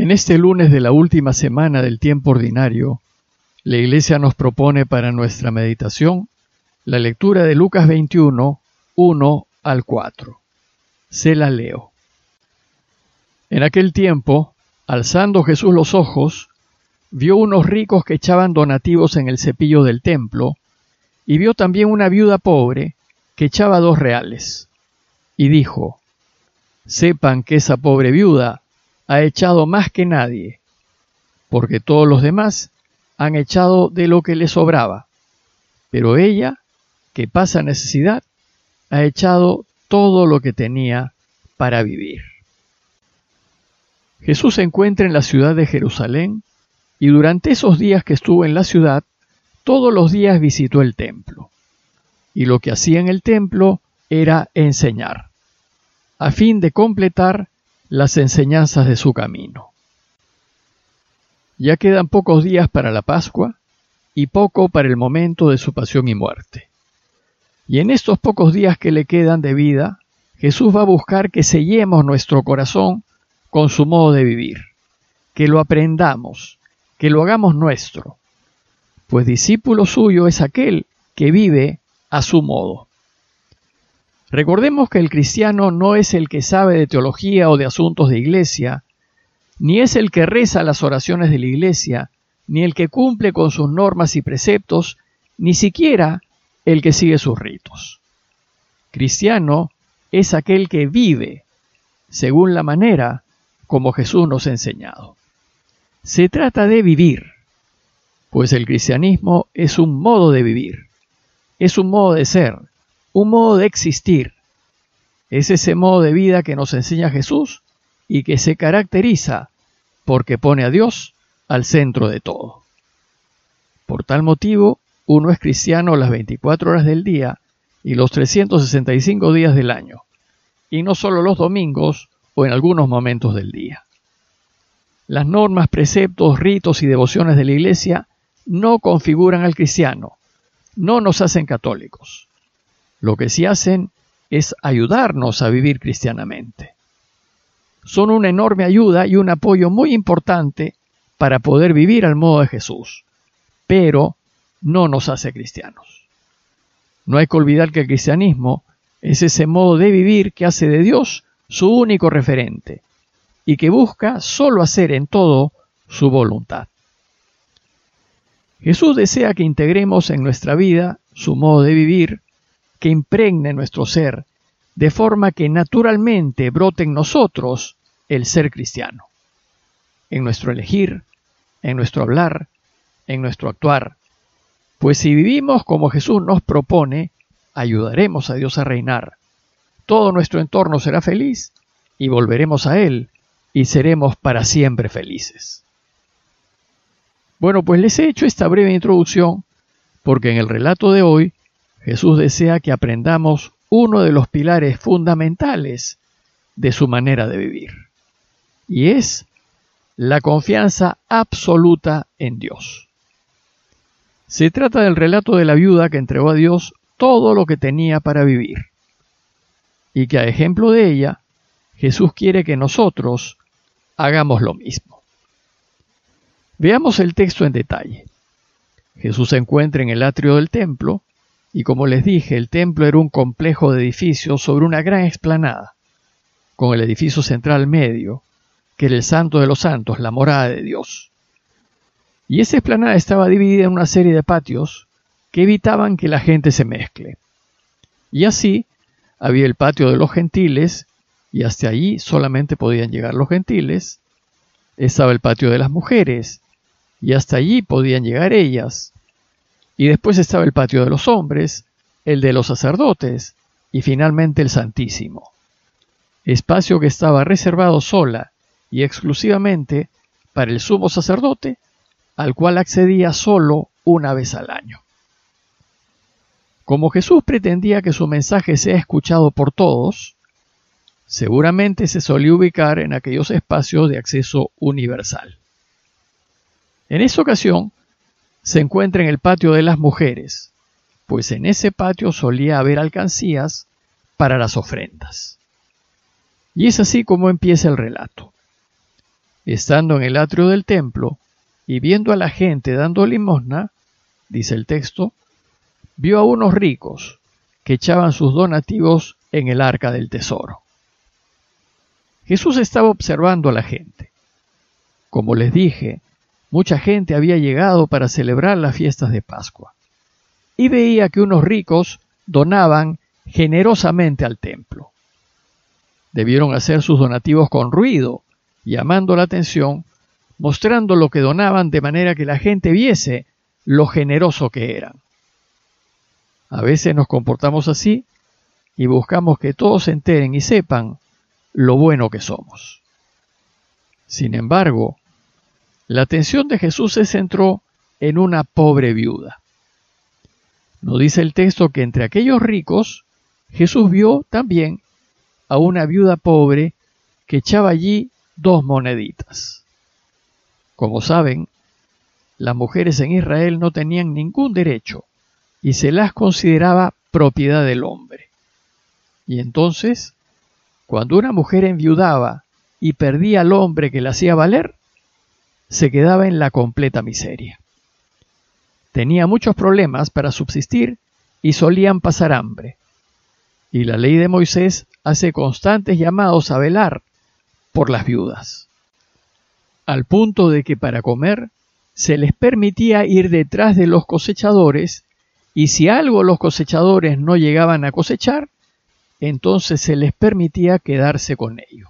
En este lunes de la última semana del tiempo ordinario, la Iglesia nos propone para nuestra meditación la lectura de Lucas 21, 1 al 4. Se la leo. En aquel tiempo, alzando Jesús los ojos, vio unos ricos que echaban donativos en el cepillo del templo, y vio también una viuda pobre que echaba dos reales. Y dijo, Sepan que esa pobre viuda ha echado más que nadie, porque todos los demás han echado de lo que le sobraba, pero ella, que pasa necesidad, ha echado todo lo que tenía para vivir. Jesús se encuentra en la ciudad de Jerusalén y durante esos días que estuvo en la ciudad, todos los días visitó el templo. Y lo que hacía en el templo era enseñar, a fin de completar las enseñanzas de su camino. Ya quedan pocos días para la Pascua y poco para el momento de su pasión y muerte. Y en estos pocos días que le quedan de vida, Jesús va a buscar que sellemos nuestro corazón con su modo de vivir, que lo aprendamos, que lo hagamos nuestro, pues discípulo suyo es aquel que vive a su modo. Recordemos que el cristiano no es el que sabe de teología o de asuntos de iglesia, ni es el que reza las oraciones de la iglesia, ni el que cumple con sus normas y preceptos, ni siquiera el que sigue sus ritos. Cristiano es aquel que vive según la manera como Jesús nos ha enseñado. Se trata de vivir, pues el cristianismo es un modo de vivir, es un modo de ser, un modo de existir. Es ese modo de vida que nos enseña Jesús y que se caracteriza porque pone a Dios al centro de todo. Por tal motivo, uno es cristiano las 24 horas del día y los 365 días del año, y no solo los domingos o en algunos momentos del día. Las normas, preceptos, ritos y devociones de la Iglesia no configuran al cristiano, no nos hacen católicos. Lo que sí hacen es ayudarnos a vivir cristianamente. Son una enorme ayuda y un apoyo muy importante para poder vivir al modo de Jesús, pero no nos hace cristianos. No hay que olvidar que el cristianismo es ese modo de vivir que hace de Dios su único referente, y que busca solo hacer en todo su voluntad. Jesús desea que integremos en nuestra vida su modo de vivir, que impregne nuestro ser, de forma que naturalmente brote en nosotros el ser cristiano, en nuestro elegir, en nuestro hablar, en nuestro actuar, pues si vivimos como Jesús nos propone, ayudaremos a Dios a reinar, todo nuestro entorno será feliz y volveremos a Él y seremos para siempre felices. Bueno, pues les he hecho esta breve introducción porque en el relato de hoy Jesús desea que aprendamos uno de los pilares fundamentales de su manera de vivir, y es la confianza absoluta en Dios. Se trata del relato de la viuda que entregó a Dios todo lo que tenía para vivir y que a ejemplo de ella, Jesús quiere que nosotros hagamos lo mismo. Veamos el texto en detalle. Jesús se encuentra en el atrio del templo, y como les dije, el templo era un complejo de edificios sobre una gran explanada, con el edificio central medio, que era el santo de los santos, la morada de Dios. Y esa explanada estaba dividida en una serie de patios que evitaban que la gente se mezcle. Y así había el patio de los gentiles, y hasta allí solamente podían llegar los gentiles. Estaba el patio de las mujeres, y hasta allí podían llegar ellas. Y después estaba el patio de los hombres, el de los sacerdotes, y finalmente el Santísimo. Espacio que estaba reservado sola y exclusivamente para el sumo sacerdote, al cual accedía solo una vez al año. Como Jesús pretendía que su mensaje sea escuchado por todos, seguramente se solía ubicar en aquellos espacios de acceso universal. En esa ocasión, se encuentra en el patio de las mujeres, pues en ese patio solía haber alcancías para las ofrendas. Y es así como empieza el relato. Estando en el atrio del templo y viendo a la gente dando limosna, dice el texto, vio a unos ricos que echaban sus donativos en el arca del tesoro. Jesús estaba observando a la gente. Como les dije, mucha gente había llegado para celebrar las fiestas de Pascua. Y veía que unos ricos donaban generosamente al templo. Debieron hacer sus donativos con ruido, llamando la atención, mostrando lo que donaban de manera que la gente viese lo generoso que eran. A veces nos comportamos así y buscamos que todos se enteren y sepan lo bueno que somos. Sin embargo, la atención de Jesús se centró en una pobre viuda. No dice el texto que entre aquellos ricos Jesús vio también a una viuda pobre que echaba allí dos moneditas. Como saben, las mujeres en Israel no tenían ningún derecho y se las consideraba propiedad del hombre. Y entonces, cuando una mujer enviudaba y perdía al hombre que la hacía valer, se quedaba en la completa miseria. Tenía muchos problemas para subsistir y solían pasar hambre. Y la ley de Moisés hace constantes llamados a velar por las viudas, al punto de que para comer se les permitía ir detrás de los cosechadores y si algo los cosechadores no llegaban a cosechar, entonces se les permitía quedarse con ello.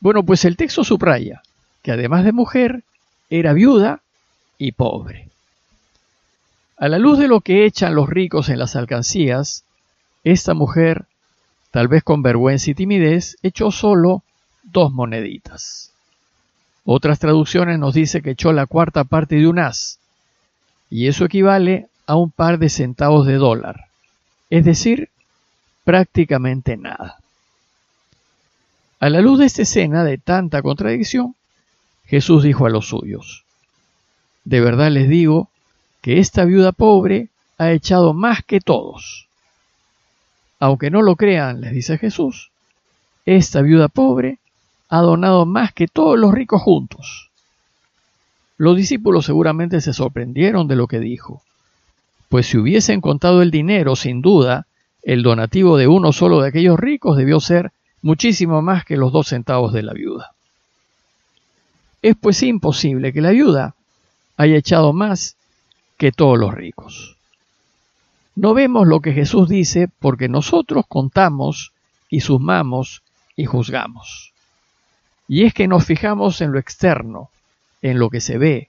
Bueno, pues el texto subraya que además de mujer, era viuda y pobre. A la luz de lo que echan los ricos en las alcancías, esta mujer, tal vez con vergüenza y timidez, echó solo dos moneditas. Otras traducciones nos dice que echó la cuarta parte de un as, y eso equivale a un par de centavos de dólar, es decir, prácticamente nada. A la luz de esta escena de tanta contradicción, Jesús dijo a los suyos, De verdad les digo que esta viuda pobre ha echado más que todos. Aunque no lo crean, les dice Jesús, esta viuda pobre ha donado más que todos los ricos juntos. Los discípulos seguramente se sorprendieron de lo que dijo, pues si hubiesen contado el dinero, sin duda, el donativo de uno solo de aquellos ricos debió ser muchísimo más que los dos centavos de la viuda. Es pues imposible que la viuda haya echado más que todos los ricos. No vemos lo que Jesús dice porque nosotros contamos y sumamos y juzgamos. Y es que nos fijamos en lo externo, en lo que se ve,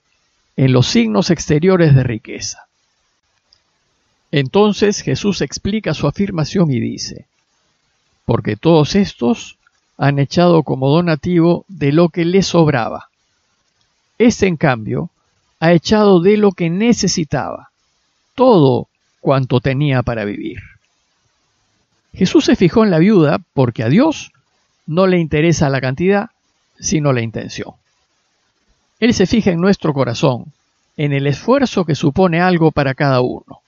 en los signos exteriores de riqueza. Entonces Jesús explica su afirmación y dice, porque todos estos han echado como donativo de lo que les sobraba. Este, en cambio, ha echado de lo que necesitaba, todo cuanto tenía para vivir. Jesús se fijó en la viuda porque a Dios no le interesa la cantidad, sino la intención. Él se fija en nuestro corazón, en el esfuerzo que supone algo para cada uno.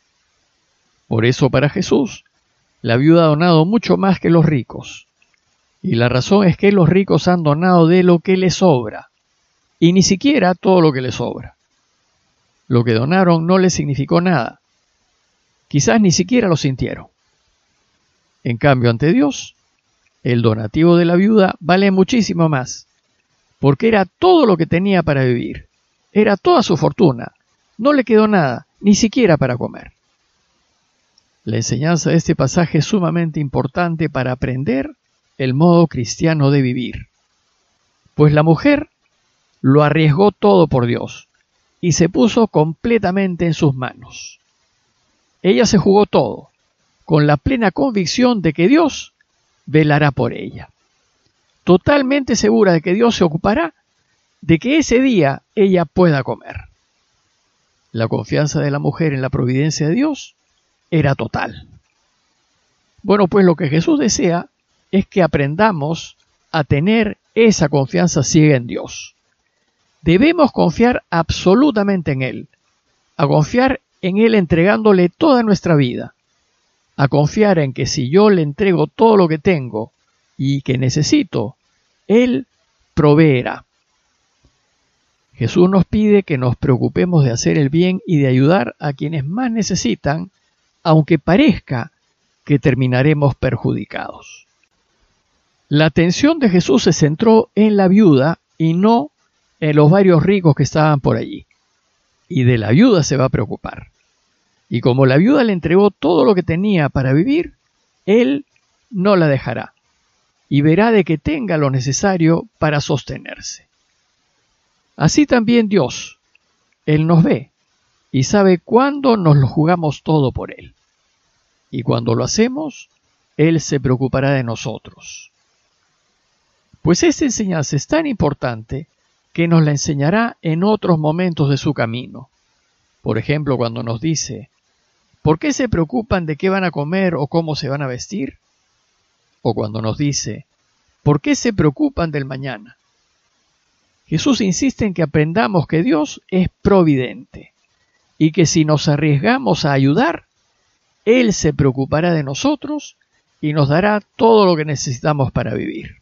Por eso para Jesús, la viuda ha donado mucho más que los ricos. Y la razón es que los ricos han donado de lo que les sobra, y ni siquiera todo lo que les sobra. Lo que donaron no les significó nada. Quizás ni siquiera lo sintieron. En cambio, ante Dios, el donativo de la viuda vale muchísimo más, porque era todo lo que tenía para vivir, era toda su fortuna, no le quedó nada, ni siquiera para comer. La enseñanza de este pasaje es sumamente importante para aprender el modo cristiano de vivir. Pues la mujer lo arriesgó todo por Dios y se puso completamente en sus manos. Ella se jugó todo, con la plena convicción de que Dios velará por ella. Totalmente segura de que Dios se ocupará de que ese día ella pueda comer. La confianza de la mujer en la providencia de Dios era total. Bueno, pues lo que Jesús desea es que aprendamos a tener esa confianza ciega en Dios. Debemos confiar absolutamente en Él, a confiar en Él entregándole toda nuestra vida, a confiar en que si yo le entrego todo lo que tengo y que necesito, Él proveerá. Jesús nos pide que nos preocupemos de hacer el bien y de ayudar a quienes más necesitan, aunque parezca que terminaremos perjudicados. La atención de Jesús se centró en la viuda y no en los varios ricos que estaban por allí. Y de la viuda se va a preocupar. Y como la viuda le entregó todo lo que tenía para vivir, él no la dejará y verá de que tenga lo necesario para sostenerse. Así también Dios, Él nos ve y sabe cuándo nos lo jugamos todo por Él. Y cuando lo hacemos, Él se preocupará de nosotros. Pues esta enseñanza es tan importante que nos la enseñará en otros momentos de su camino. Por ejemplo, cuando nos dice, ¿por qué se preocupan de qué van a comer o cómo se van a vestir? O cuando nos dice, ¿por qué se preocupan del mañana? Jesús insiste en que aprendamos que Dios es providente y que si nos arriesgamos a ayudar, Él se preocupará de nosotros y nos dará todo lo que necesitamos para vivir.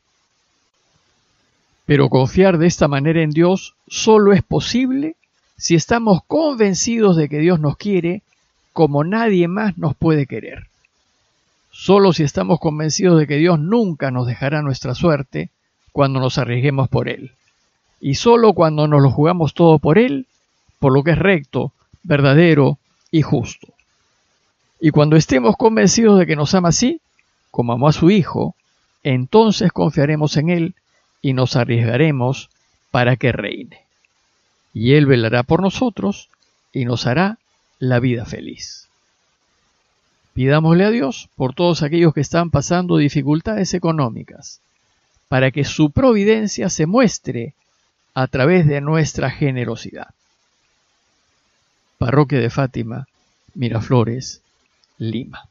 Pero confiar de esta manera en Dios solo es posible si estamos convencidos de que Dios nos quiere como nadie más nos puede querer. Solo si estamos convencidos de que Dios nunca nos dejará nuestra suerte cuando nos arriesguemos por Él. Y solo cuando nos lo jugamos todo por Él, por lo que es recto, verdadero y justo. Y cuando estemos convencidos de que nos ama así, como amó a su Hijo, entonces confiaremos en Él y nos arriesgaremos para que reine. Y Él velará por nosotros y nos hará la vida feliz. Pidámosle a Dios por todos aquellos que están pasando dificultades económicas, para que su providencia se muestre a través de nuestra generosidad. Parroquia de Fátima, Miraflores, Lima.